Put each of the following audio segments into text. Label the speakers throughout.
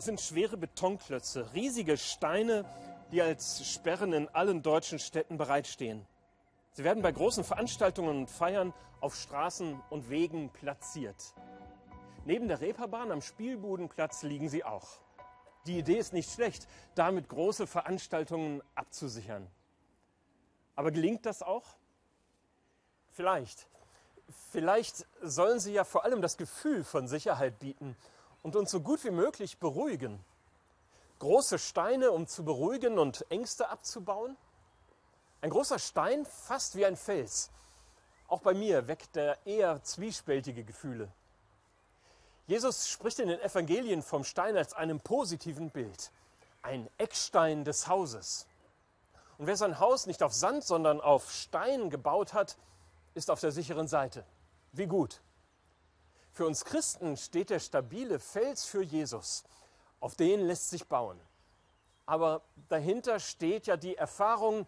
Speaker 1: Das sind schwere Betonklötze, riesige Steine, die als Sperren in allen deutschen Städten bereitstehen. Sie werden bei großen Veranstaltungen und Feiern auf Straßen und Wegen platziert. Neben der Reeperbahn am Spielbudenplatz liegen sie auch. Die Idee ist nicht schlecht, damit große Veranstaltungen abzusichern. Aber gelingt das auch? Vielleicht. Vielleicht sollen sie ja vor allem das Gefühl von Sicherheit bieten und uns so gut wie möglich beruhigen. Große Steine, um zu beruhigen und Ängste abzubauen? Ein großer Stein, fast wie ein Fels. Auch bei mir weckt er eher zwiespältige Gefühle. Jesus spricht in den Evangelien vom Stein als einem positiven Bild. Ein Eckstein des Hauses. Und wer sein Haus nicht auf Sand, sondern auf Stein gebaut hat, ist auf der sicheren Seite. Wie gut. Für uns Christen steht der stabile Fels für Jesus. Auf den lässt sich bauen. Aber dahinter steht ja die Erfahrung,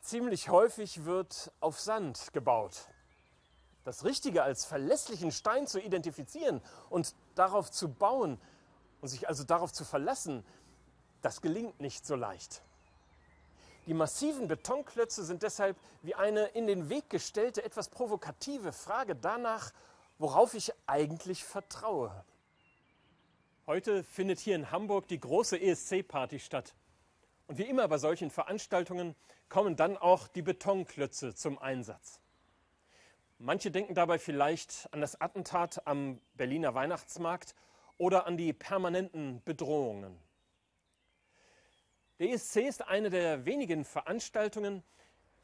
Speaker 1: ziemlich häufig wird auf Sand gebaut. Das Richtige als verlässlichen Stein zu identifizieren und darauf zu bauen und sich also darauf zu verlassen, das gelingt nicht so leicht. Die massiven Betonklötze sind deshalb wie eine in den Weg gestellte, etwas provokative Frage danach, worauf ich eigentlich vertraue. Heute findet hier in Hamburg die große ESC-Party statt. Und wie immer bei solchen Veranstaltungen kommen dann auch die Betonklötze zum Einsatz. Manche denken dabei vielleicht an das Attentat am Berliner Weihnachtsmarkt oder an die permanenten Bedrohungen. Der ESC ist eine der wenigen Veranstaltungen,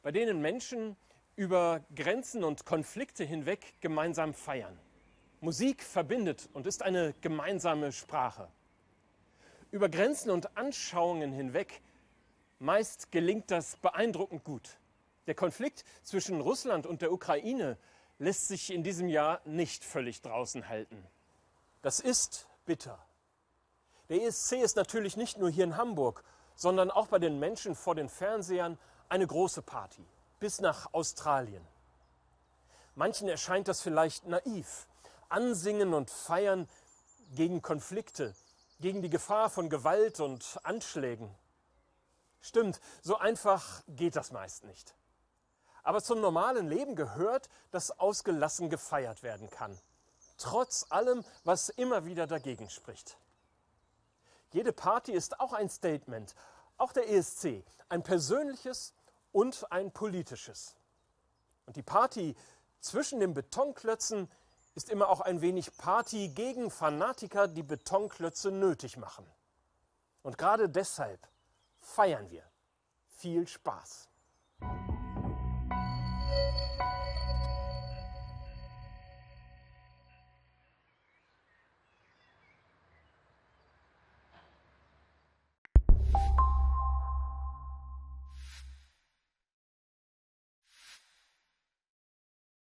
Speaker 1: bei denen Menschen über Grenzen und Konflikte hinweg gemeinsam feiern. Musik verbindet und ist eine gemeinsame Sprache. Über Grenzen und Anschauungen hinweg meist gelingt das beeindruckend gut. Der Konflikt zwischen Russland und der Ukraine lässt sich in diesem Jahr nicht völlig draußen halten. Das ist bitter. Der ESC ist natürlich nicht nur hier in Hamburg, sondern auch bei den Menschen vor den Fernsehern eine große Party, bis nach Australien. Manchen erscheint das vielleicht naiv, ansingen und feiern gegen Konflikte, gegen die Gefahr von Gewalt und Anschlägen. Stimmt, so einfach geht das meist nicht. Aber zum normalen Leben gehört, dass ausgelassen gefeiert werden kann. Trotz allem, was immer wieder dagegen spricht. Jede Party ist auch ein Statement, auch der ESC, ein persönliches und ein politisches. Und die Party zwischen den Betonklötzen ist immer auch ein wenig Party gegen Fanatiker, die Betonklötze nötig machen. Und gerade deshalb feiern wir. Viel Spaß!